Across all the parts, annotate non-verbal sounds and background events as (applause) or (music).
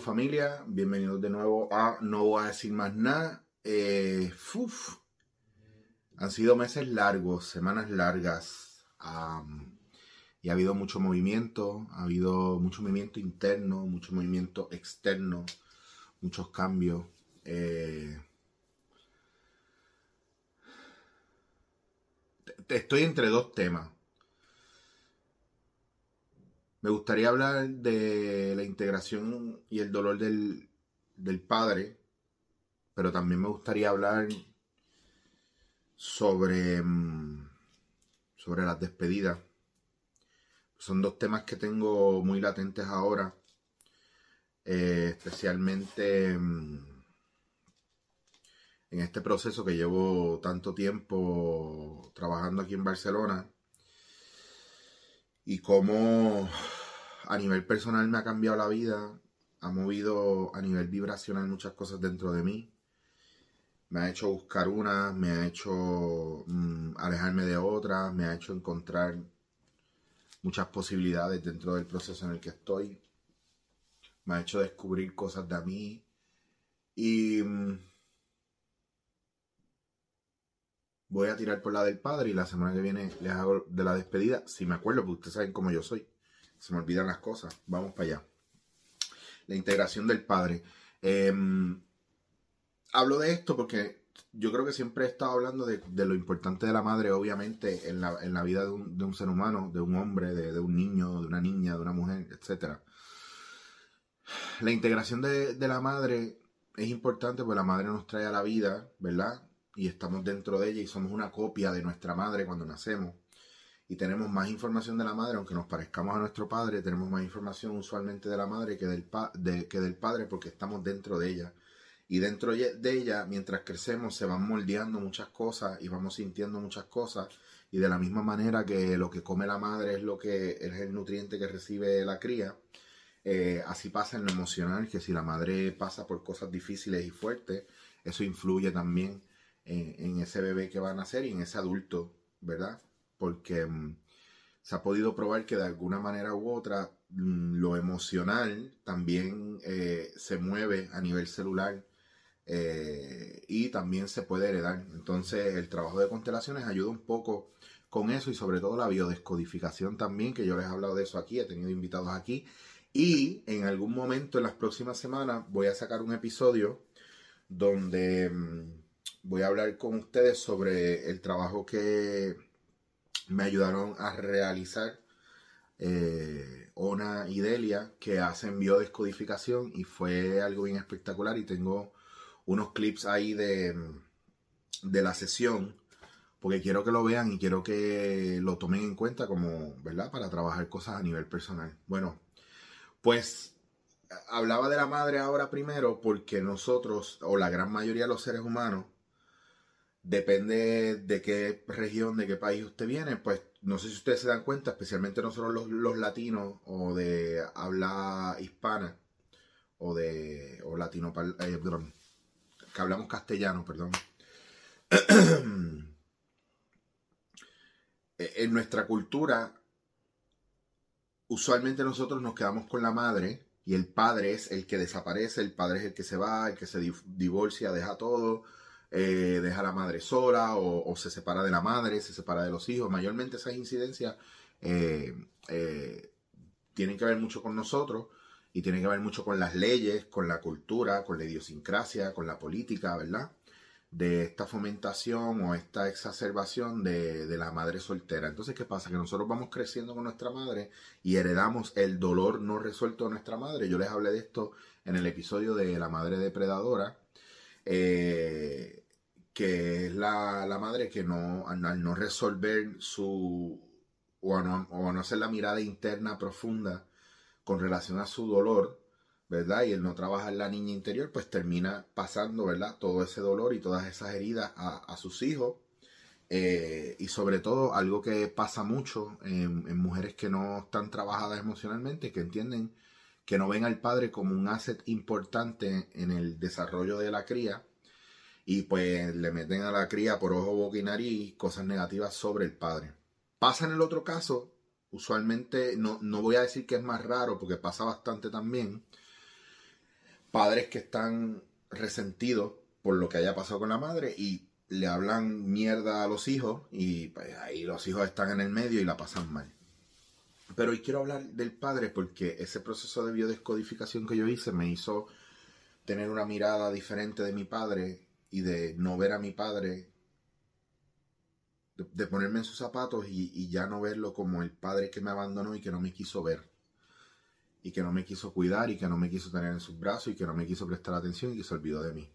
Familia, bienvenidos de nuevo a No voy a decir más nada. Eh, Han sido meses largos, semanas largas y ha habido mucho movimiento, ha habido mucho movimiento interno, mucho movimiento externo, muchos cambios. Eh, estoy entre dos temas. Me gustaría hablar de la integración y el dolor del, padre, pero también me gustaría hablar sobre, mm, sobre las despedidas. Son dos temas que tengo muy latentes ahora, eh, especialmente mm, en este proceso que llevo tanto tiempo trabajando aquí en Barcelona y cómo a nivel personal me ha cambiado la vida, ha movido a nivel vibracional muchas cosas dentro de mí. Me ha hecho buscar una, me ha hecho mm, alejarme de otras, me ha hecho encontrar muchas posibilidades dentro del proceso en el que estoy. Me ha hecho descubrir cosas de mí. Y mm, voy a tirar por la del padre y la semana que viene les hago de la despedida. Si me acuerdo, porque ustedes saben cómo yo soy. Se me olvidan las cosas. Vamos para allá. La integración del padre. Em, hablo de esto porque yo creo que siempre he estado hablando de, lo importante de la madre, obviamente, en la, vida de un, ser humano, de un hombre, de, un niño, de una niña, de una mujer, etc. La integración de, de la madre es importante porque la madre nos trae a la vida, ¿verdad? Y estamos dentro de ella y somos una copia de nuestra madre cuando nacemos y tenemos más información de la madre, aunque nos parezcamos a nuestro padre, tenemos más información usualmente de la madre que del, que del padre porque estamos dentro de ella. Y dentro de ella, mientras crecemos, se van moldeando muchas cosas y vamos sintiendo muchas cosas. Y de la misma manera que lo que come la madre es lo que es el nutriente que recibe la cría, eh, así pasa en lo emocional, que si la madre pasa por cosas difíciles y fuertes, eso influye también en, ese bebé que va a nacer y en ese adulto, ¿verdad? porque mm, se ha podido probar que de alguna manera u otra mm, lo emocional también eh, se mueve a nivel celular eh, y también se puede heredar. Entonces el trabajo de constelaciones ayuda un poco con eso y sobre todo la biodescodificación también, que yo les he hablado de eso aquí, he tenido invitados aquí. Y en algún momento en las próximas semanas voy a sacar un episodio donde mm, voy a hablar con ustedes sobre el trabajo que me ayudaron a realizar eh, Ona y Delia que hacen biodescodificación y fue algo bien espectacular y tengo unos clips ahí de, de la sesión porque quiero que lo vean y quiero que lo tomen en cuenta como, ¿verdad? Para trabajar cosas a nivel personal. Bueno, pues hablaba de la madre ahora primero porque nosotros, o la gran mayoría de los seres humanos, depende de qué región, de qué país usted viene, pues no sé si ustedes se dan cuenta, especialmente nosotros los, latinos o de habla hispana o de o latino, eh, que hablamos castellano, perdón. (clears throat) en nuestra cultura, usualmente nosotros nos quedamos con la madre y el padre es el que desaparece, el padre es el que se va, el que se divorcia, deja todo eh, deja a la madre sola o, se separa de la madre, se separa de los hijos. Mayormente esas incidencias eh, eh, tienen que ver mucho con nosotros y tienen que ver mucho con las leyes, con la cultura, con la idiosincrasia, con la política, ¿verdad? De esta fomentación o esta exacerbación de, de, la madre soltera. Entonces, ¿qué pasa? Que nosotros vamos creciendo con nuestra madre y heredamos el dolor no resuelto de nuestra madre. Yo les hablé de esto en el episodio de la madre depredadora. Eh, que es la, madre que no, al no resolver su, o a no, hacer la mirada interna profunda con relación a su dolor, ¿verdad? Y el no trabajar la niña interior, pues termina pasando, ¿verdad? Todo ese dolor y todas esas heridas a, sus hijos. Eh, y sobre todo, algo que pasa mucho en, mujeres que no están trabajadas emocionalmente, que entienden que no ven al padre como un asset importante en el desarrollo de la cría, y pues le meten a la cría por ojo, boca y nariz cosas negativas sobre el padre. Pasa en el otro caso, usualmente no, no voy a decir que es más raro porque pasa bastante también, padres que están resentidos por lo que haya pasado con la madre y le hablan mierda a los hijos y pues, ahí los hijos están en el medio y la pasan mal. Pero hoy quiero hablar del padre porque ese proceso de biodescodificación que yo hice me hizo tener una mirada diferente de mi padre y de no ver a mi padre, de, ponerme en sus zapatos y, y, ya no verlo como el padre que me abandonó y que no me quiso ver, y que no me quiso cuidar y que no me quiso tener en sus brazos y que no me quiso prestar atención y que se olvidó de mí.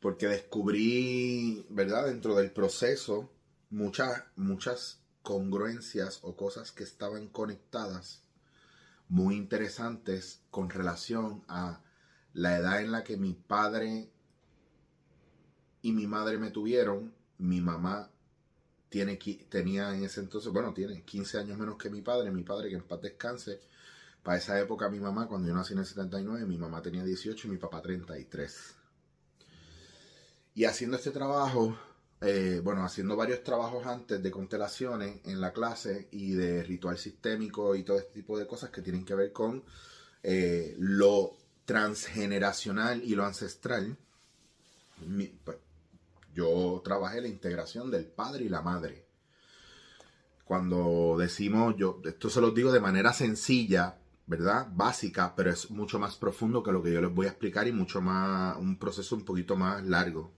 Porque descubrí, ¿verdad? Dentro del proceso, muchas, muchas congruencias o cosas que estaban conectadas muy interesantes con relación a la edad en la que mi padre y mi madre me tuvieron, mi mamá tiene, tenía en ese entonces, bueno, tiene 15 años menos que mi padre, mi padre que en paz descanse. Para esa época mi mamá, cuando yo nací en el 79, mi mamá tenía 18 y mi papá 33. Y haciendo este trabajo, eh, bueno, haciendo varios trabajos antes de constelaciones en la clase y de ritual sistémico y todo este tipo de cosas que tienen que ver con eh, lo transgeneracional y lo ancestral, pues, yo trabajé la integración del padre y la madre. Cuando decimos, yo, esto se lo digo de manera sencilla, ¿verdad? Básica, pero es mucho más profundo que lo que yo les voy a explicar y mucho más, un proceso un poquito más largo.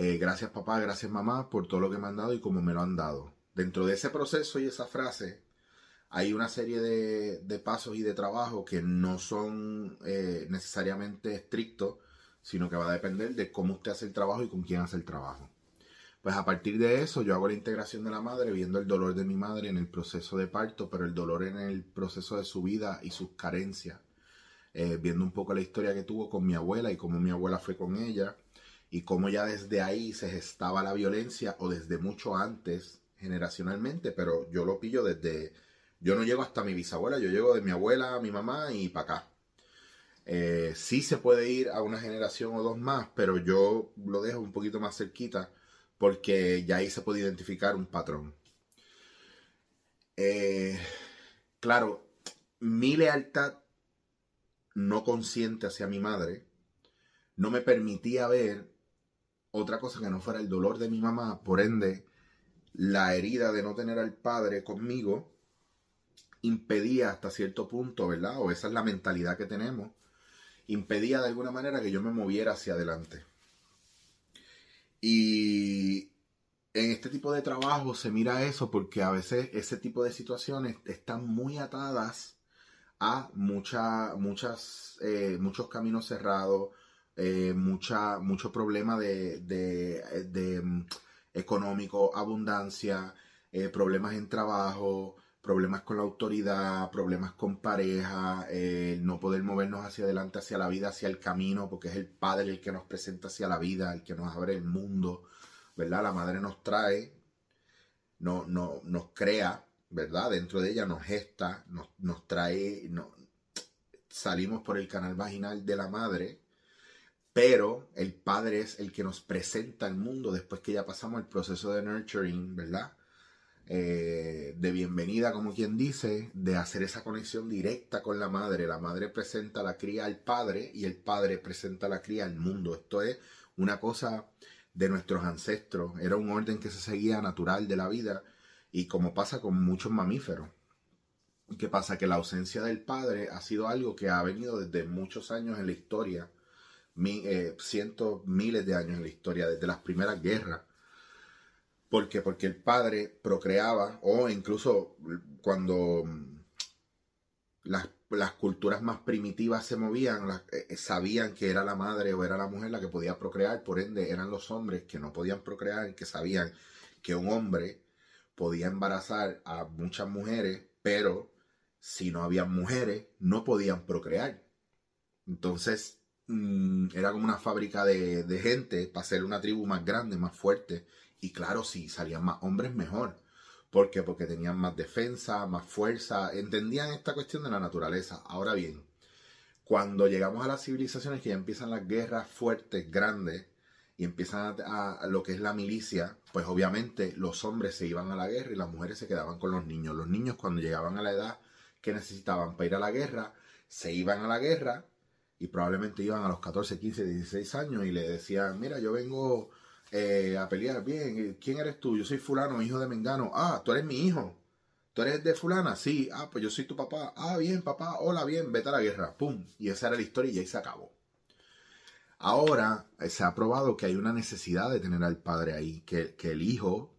Eh, gracias papá, gracias mamá por todo lo que me han dado y cómo me lo han dado. Dentro de ese proceso y esa frase hay una serie de, pasos y de trabajo que no son eh, necesariamente estrictos, sino que va a depender de cómo usted hace el trabajo y con quién hace el trabajo. Pues a partir de eso yo hago la integración de la madre, viendo el dolor de mi madre en el proceso de parto, pero el dolor en el proceso de su vida y sus carencias. Eh, viendo un poco la historia que tuvo con mi abuela y cómo mi abuela fue con ella, y cómo ya desde ahí se gestaba la violencia o desde mucho antes generacionalmente, pero yo lo pillo desde, yo no llego hasta mi bisabuela, yo llego de mi abuela, mi mamá y para acá. Eh, sí se puede ir a una generación o dos más, pero yo lo dejo un poquito más cerquita porque ya ahí se puede identificar un patrón. Eh, claro, mi lealtad no consciente hacia mi madre no me permitía ver otra cosa que no fuera el dolor de mi mamá, por ende, la herida de no tener al padre conmigo impedía hasta cierto punto, ¿verdad? O esa es la mentalidad que tenemos, impedía de alguna manera que yo me moviera hacia adelante. Y en este tipo de trabajo se mira eso porque a veces ese tipo de situaciones están muy atadas a mucha, muchas, eh, muchos caminos cerrados, eh, mucha, mucho problema de, de, mm, económico, abundancia, eh, problemas en trabajo, problemas con la autoridad, problemas con pareja, eh, no poder movernos hacia adelante, hacia la vida, hacia el camino, porque es el Padre el que nos presenta hacia la vida, el que nos abre el mundo, ¿verdad? La Madre nos trae, no, no, nos crea, ¿verdad? Dentro de ella nos gesta, nos, nos trae, no, salimos por el canal vaginal de la Madre, pero el Padre es el que nos presenta al mundo después que ya pasamos el proceso de nurturing, ¿verdad? Eh, de bienvenida, como quien dice, de hacer esa conexión directa con la madre. La madre presenta la cría al padre y el padre presenta la cría al mundo. Esto es una cosa de nuestros ancestros. Era un orden que se seguía natural de la vida y como pasa con muchos mamíferos. ¿Qué pasa? Que la ausencia del padre ha sido algo que ha venido desde muchos años en la historia eh, cientos, miles de años en la historia, desde las primeras guerras. ¿Por qué? Porque el padre procreaba, o incluso cuando mm, las, culturas más primitivas se movían, eh, eh, sabían que era la madre o era la mujer la que podía procrear, por ende eran los hombres que no podían procrear, que sabían que un hombre podía embarazar a muchas mujeres, pero si no había mujeres, no podían procrear. Entonces, Mm, era como una fábrica de, gente para ser una tribu más grande, más fuerte. Y claro, si salían más hombres, mejor. ¿Por qué? Porque tenían más defensa, más fuerza, entendían esta cuestión de la naturaleza. Ahora bien, cuando llegamos a las civilizaciones que ya empiezan las guerras fuertes, grandes, y empiezan a, lo que es la milicia, pues obviamente los hombres se iban a la guerra y las mujeres se quedaban con los niños. Los niños cuando llegaban a la edad que necesitaban para ir a la guerra, se iban a la guerra y probablemente iban a los 14, 15, 16 años y le decían, mira, yo vengo eh, a pelear, bien, ¿quién eres tú? Yo soy fulano, hijo de Mengano, ah, tú eres mi hijo, tú eres de fulana, sí, ah, pues yo soy tu papá, ah, bien, papá, hola, bien, vete a la guerra, pum, y esa era la historia y ahí se acabó. Ahora eh, se ha probado que hay una necesidad de tener al padre ahí, que, que el hijo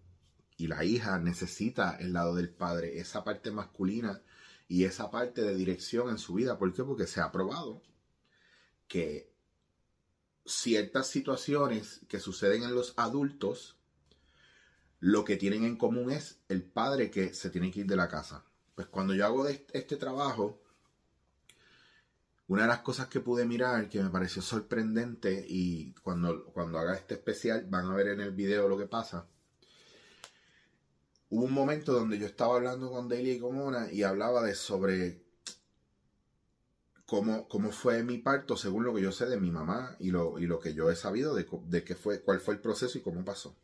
y la hija necesita el lado del padre, esa parte masculina y esa parte de dirección en su vida. ¿Por qué? Porque se ha probado que ciertas situaciones que suceden en los adultos, lo que tienen en común es el padre que se tiene que ir de la casa. Pues cuando yo hago este trabajo, una de las cosas que pude mirar que me pareció sorprendente y cuando, cuando haga este especial van a ver en el video lo que pasa. Hubo un momento donde yo estaba hablando con Delia y con Mona y hablaba de sobre cómo, cómo fue mi parto según lo que yo sé de mi mamá y lo, y lo que yo he sabido de, de qué fue, cuál fue el proceso y cómo pasó.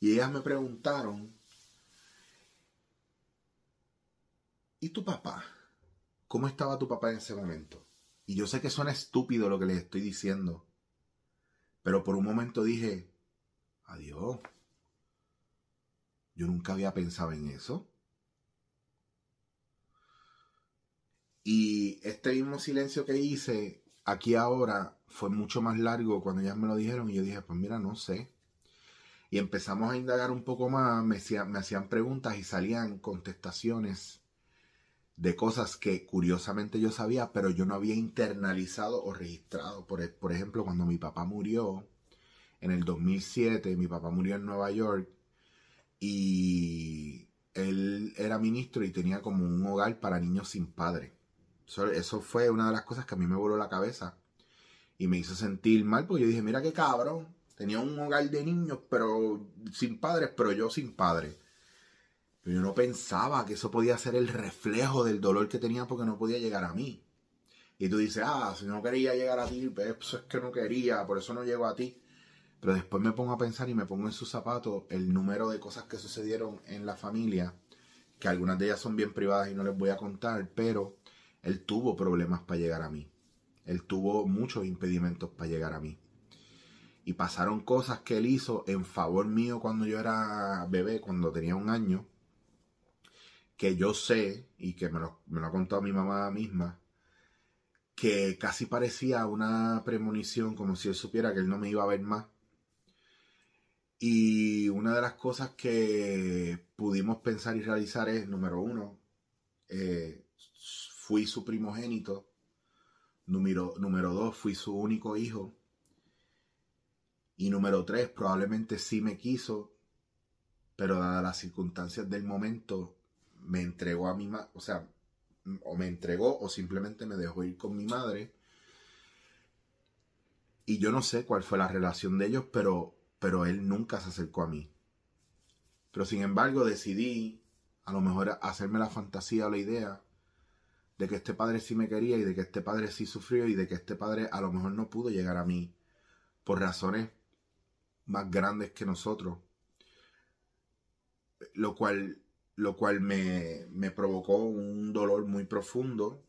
Y ellas me preguntaron, ¿y tu papá? ¿Cómo estaba tu papá en ese momento? Y yo sé que suena estúpido lo que les estoy diciendo, pero por un momento dije, adiós. Yo nunca había pensado en eso. Y este mismo silencio que hice aquí ahora fue mucho más largo cuando ellas me lo dijeron y yo dije, pues mira, no sé. Y empezamos a indagar un poco más, me, me hacían preguntas y salían contestaciones de cosas que curiosamente yo sabía, pero yo no había internalizado o registrado. Por, por ejemplo, cuando mi papá murió en el 2007, mi papá murió en Nueva York y él era ministro y tenía como un hogar para niños sin padre. Eso, fue una de las cosas que a mí me voló la cabeza y me hizo sentir mal, porque yo dije, mira qué cabrón, tenía un hogar de niños, pero sin padres, pero yo sin padre. Pero yo no pensaba que eso podía ser el reflejo del dolor que tenía porque no podía llegar a mí. Y tú dices, ah, si no quería llegar a ti, pues eso es que no quería, por eso no llego a ti. Pero después me pongo a pensar y me pongo en sus zapatos el número de cosas que sucedieron en la familia, que algunas de ellas son bien privadas y no les voy a contar, pero él tuvo problemas para llegar a mí. Él tuvo muchos impedimentos para llegar a mí. Y pasaron cosas que él hizo en favor mío cuando yo era bebé, cuando tenía un año, que yo sé, y que me lo, ha contado mi mamá misma, que casi parecía una premonición, como si él supiera que él no me iba a ver más. Y una de las cosas que pudimos pensar y realizar es, número uno, eh, fui su primogénito. Número, número dos, fui su único hijo. Y número tres, probablemente sí me quiso, pero dadas las circunstancias del momento, me entregó a mi madre, o sea, o me entregó o simplemente me dejó ir con mi madre. Y yo no sé cuál fue la relación de ellos, pero, pero él nunca se acercó a mí. Pero sin embargo decidí, a lo mejor, hacerme la fantasía o la idea de que este padre sí me quería y de que este padre sí sufrió y de que este padre a lo mejor no pudo llegar a mí por razones más grandes que nosotros. Lo cual, lo cual me, me provocó un dolor muy profundo.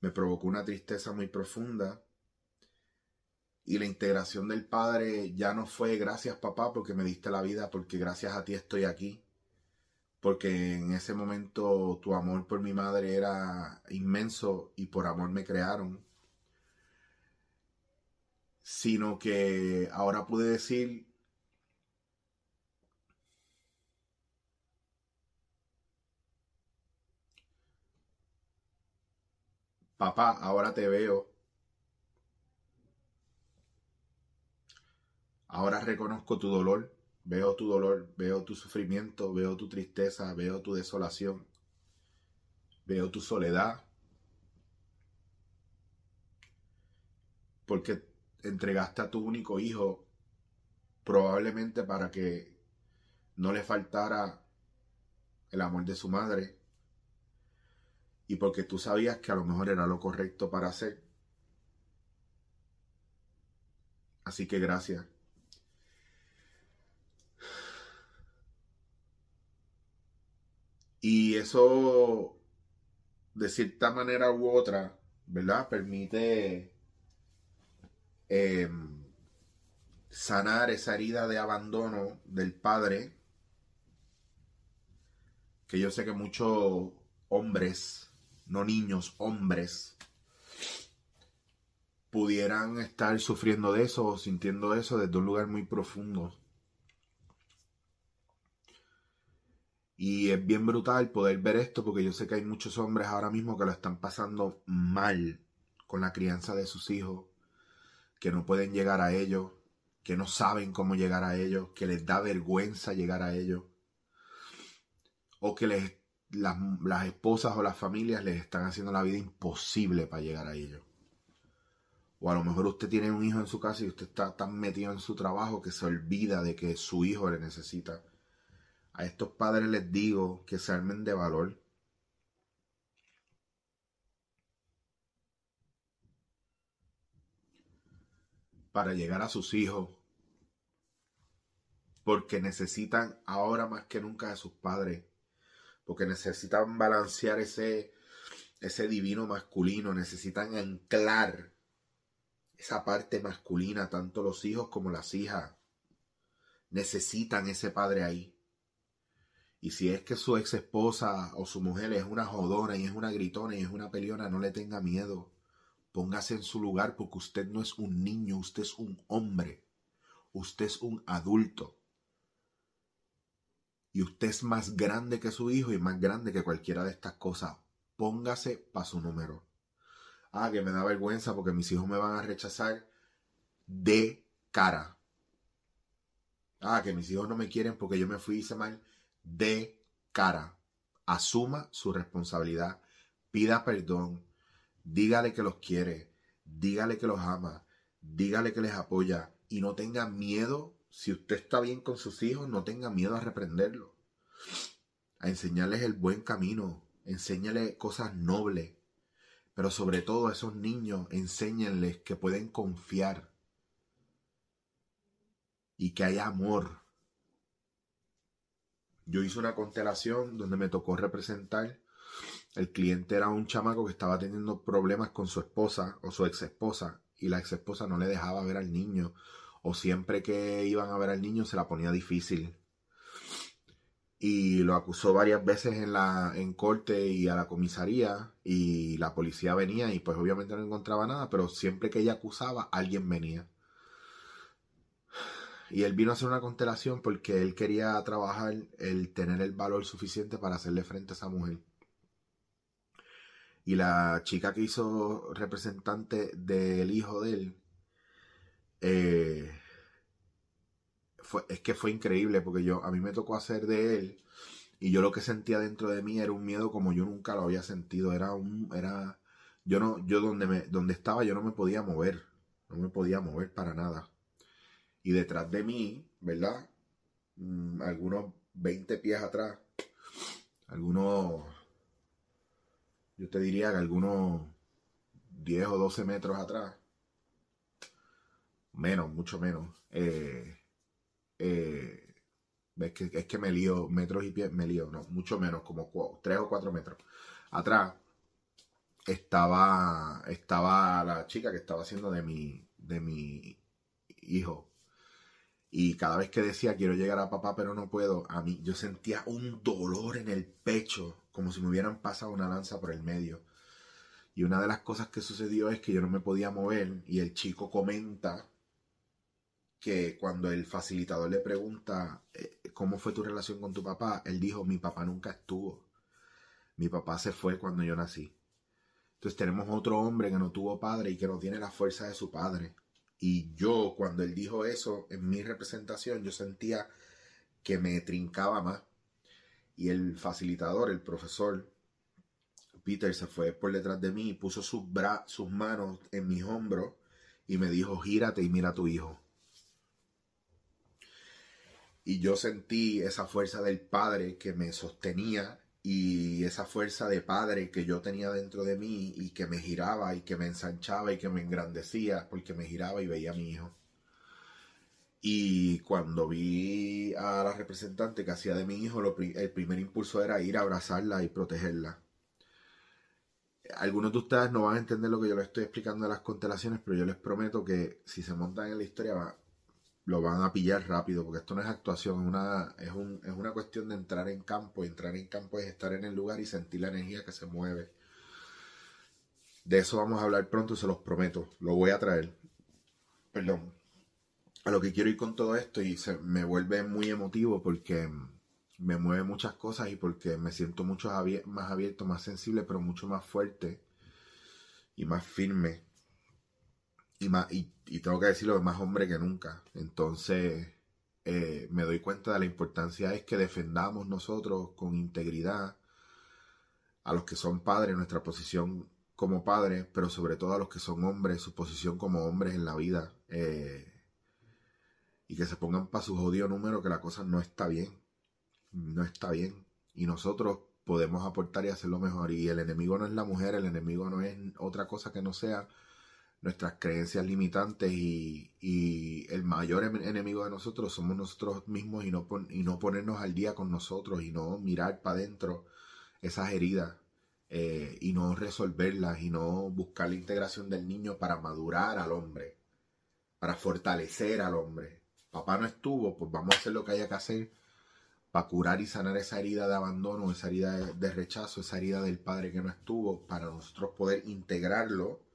Me provocó una tristeza muy profunda. Y la integración del Padre ya no fue gracias papá porque me diste la vida, porque gracias a ti estoy aquí porque en ese momento tu amor por mi madre era inmenso y por amor me crearon, sino que ahora pude decir, papá, ahora te veo, ahora reconozco tu dolor Veo tu dolor, veo tu sufrimiento, veo tu tristeza, veo tu desolación, veo tu soledad. Porque entregaste a tu único hijo probablemente para que no le faltara el amor de su madre y porque tú sabías que a lo mejor era lo correcto para hacer. Así que gracias. Y eso de cierta manera u otra, ¿verdad? Permite em, sanar esa herida de abandono del padre, que yo sé que muchos hombres, no niños, hombres, pudieran estar sufriendo de eso o sintiendo eso desde un lugar muy profundo. Y es bien brutal poder ver esto porque yo sé que hay muchos hombres ahora mismo que lo están pasando mal con la crianza de sus hijos, que no pueden llegar a ellos, que no saben cómo llegar a ellos, que les da vergüenza llegar a ellos, o que les, las, las esposas o las familias les están haciendo la vida imposible para llegar a ellos. O a lo mejor usted tiene un hijo en su casa y usted está tan metido en su trabajo que se olvida de que su hijo le necesita a estos padres les digo que se armen de valor. Para llegar a sus hijos. Porque necesitan ahora más que nunca de sus padres. Porque necesitan balancear ese, ese divino masculino. Necesitan anclar esa parte masculina, tanto los hijos como las hijas. Necesitan ese padre ahí. Y si es que su ex esposa o su mujer es una jodona y es una gritona y es una peleona, no le tenga miedo. Póngase en su lugar porque usted no es un niño, usted es un hombre. Usted es un adulto. Y usted es más grande que su hijo y más grande que cualquiera de estas cosas. Póngase para su número. Ah, que me da vergüenza porque mis hijos me van a rechazar de cara. Ah, que mis hijos no me quieren porque yo me fui y hice mal de cara. Asuma su responsabilidad, pida perdón, dígale que los quiere, dígale que los ama, dígale que les apoya y no tenga miedo, si usted está bien con sus hijos, no tenga miedo a reprenderlo, a enseñarles el buen camino, enséñale cosas nobles, pero sobre todo a esos niños, enséñenles que pueden confiar y que hay amor yo hice una constelación donde me tocó representar. El cliente era un chamaco que estaba teniendo problemas con su esposa o su ex esposa y la ex esposa no le dejaba ver al niño o siempre que iban a ver al niño se la ponía difícil. Y lo acusó varias veces en la en corte y a la comisaría y la policía venía y pues obviamente no encontraba nada, pero siempre que ella acusaba alguien venía. Y él vino a hacer una constelación porque él quería trabajar el tener el valor suficiente para hacerle frente a esa mujer. Y la chica que hizo representante del hijo de él, eh, fue, es que fue increíble porque yo, a mí me tocó hacer de él y yo lo que sentía dentro de mí era un miedo como yo nunca lo había sentido. Era un, era, yo no, yo donde me, donde estaba yo no me podía mover, no me podía mover para nada y detrás de mí, ¿verdad? Mm, algunos 20 pies atrás, algunos, yo te diría que algunos 10 o 12 metros atrás, menos, mucho menos, eh, eh, ves que es que me lío, metros y pies, me lío, no, mucho menos, como 3 o 4 metros atrás, estaba, estaba la chica que estaba haciendo de mi, de mi hijo y cada vez que decía quiero llegar a papá pero no puedo, a mí yo sentía un dolor en el pecho, como si me hubieran pasado una lanza por el medio. Y una de las cosas que sucedió es que yo no me podía mover y el chico comenta que cuando el facilitador le pregunta eh, cómo fue tu relación con tu papá, él dijo mi papá nunca estuvo. Mi papá se fue cuando yo nací. Entonces tenemos otro hombre que no tuvo padre y que no tiene la fuerza de su padre. Y yo, cuando él dijo eso en mi representación, yo sentía que me trincaba más. Y el facilitador, el profesor Peter, se fue por detrás de mí puso sus, sus manos en mis hombros y me dijo, gírate y mira a tu hijo. Y yo sentí esa fuerza del Padre que me sostenía y esa fuerza de padre que yo tenía dentro de mí y que me giraba y que me ensanchaba y que me engrandecía porque me giraba y veía a mi hijo. Y cuando vi a la representante que hacía de mi hijo, el primer impulso era ir a abrazarla y protegerla. algunos de ustedes no van a entender lo que yo les estoy explicando de las constelaciones, pero yo les prometo que si se montan en la historia lo van a pillar rápido, porque esto no es actuación, es una, es, un, es una cuestión de entrar en campo, y entrar en campo es estar en el lugar y sentir la energía que se mueve. De eso vamos a hablar pronto, se los prometo, lo voy a traer. Perdón. A lo que quiero ir con todo esto y se me vuelve muy emotivo porque me mueve muchas cosas y porque me siento mucho más abierto, más sensible, pero mucho más fuerte y más firme y, más, y, tengo que decirlo, más hombre que nunca. Entonces eh, me doy cuenta de la importancia es que defendamos nosotros con integridad a los que son padres, nuestra posición como padres, pero sobre todo a los que son hombres, su posición como hombres en la vida. Eh, y que se pongan para su jodido número que la cosa no está bien. No está bien. Y nosotros podemos aportar y hacerlo mejor. Y el enemigo no es la mujer, el enemigo no es otra cosa que no sea nuestras creencias limitantes y, el mayor enemigo de nosotros somos nosotros mismos y no, y no ponernos al día con nosotros y no mirar para adentro esas heridas eh, y no resolverlas y no buscar la integración del niño para madurar al hombre, para fortalecer al hombre. Papá no estuvo, pues vamos a hacer lo que haya que hacer para curar y sanar esa herida de abandono, esa herida de rechazo, esa herida del padre que no estuvo, para nosotros poder integrarlo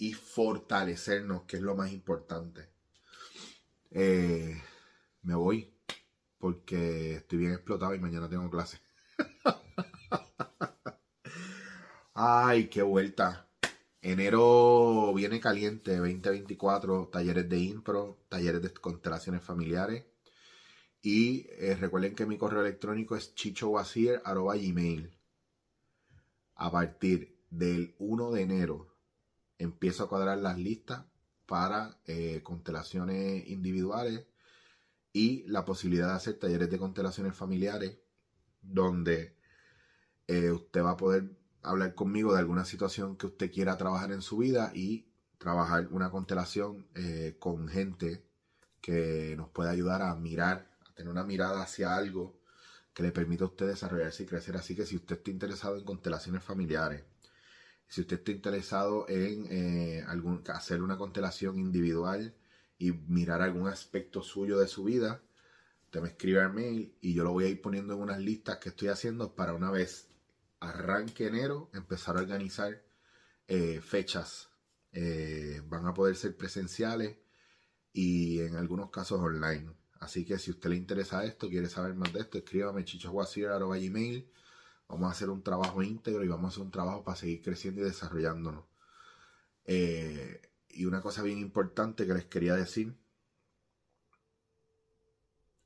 y fortalecernos, que es lo más importante. Eh, me voy porque estoy bien explotado y mañana tengo clase. (laughs) Ay, qué vuelta. Enero viene caliente, 2024, talleres de impro, talleres de constelaciones familiares. Y eh, recuerden que mi correo electrónico es chichowasir.gmail. A partir del 1 de enero empiezo a cuadrar las listas para eh, constelaciones individuales y la posibilidad de hacer talleres de constelaciones familiares donde eh, usted va a poder hablar conmigo de alguna situación que usted quiera trabajar en su vida y trabajar una constelación eh, con gente que nos pueda ayudar a mirar, a tener una mirada hacia algo que le permita a usted desarrollarse y crecer. Así que si usted está interesado en constelaciones familiares, si usted está interesado en eh, hacer una constelación individual y mirar algún aspecto suyo de su vida, usted me escribe al mail y yo lo voy a ir poniendo en unas listas que estoy haciendo para una vez arranque enero empezar a organizar eh, fechas. Eh, van a poder ser presenciales y en algunos casos online. Así que si usted le interesa esto, quiere saber más de esto, escríbame chichosguasir.gmail Vamos a hacer un trabajo íntegro y vamos a hacer un trabajo para seguir creciendo y desarrollándonos. Eh, y una cosa bien importante que les quería decir.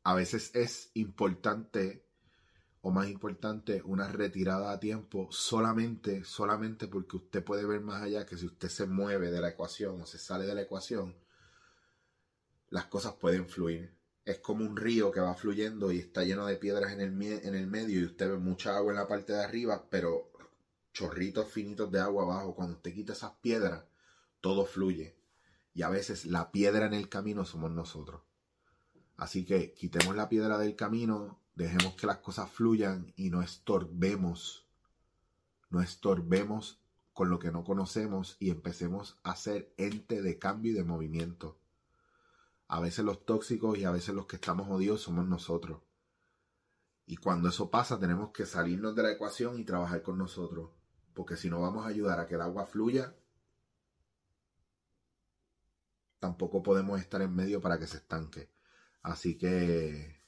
A veces es importante o más importante una retirada a tiempo solamente, solamente porque usted puede ver más allá que si usted se mueve de la ecuación o se sale de la ecuación, las cosas pueden fluir es como un río que va fluyendo y está lleno de piedras en el, en el medio y usted ve mucha agua en la parte de arriba, pero chorritos finitos de agua abajo. Cuando usted quita esas piedras, todo fluye. Y a veces la piedra en el camino somos nosotros. Así que quitemos la piedra del camino, dejemos que las cosas fluyan y no estorbemos. No estorbemos con lo que no conocemos y empecemos a ser ente de cambio y de movimiento. A veces los tóxicos y a veces los que estamos odios somos nosotros. Y cuando eso pasa tenemos que salirnos de la ecuación y trabajar con nosotros. Porque si no vamos a ayudar a que el agua fluya, tampoco podemos estar en medio para que se estanque. Así que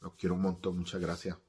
los quiero un montón. Muchas gracias.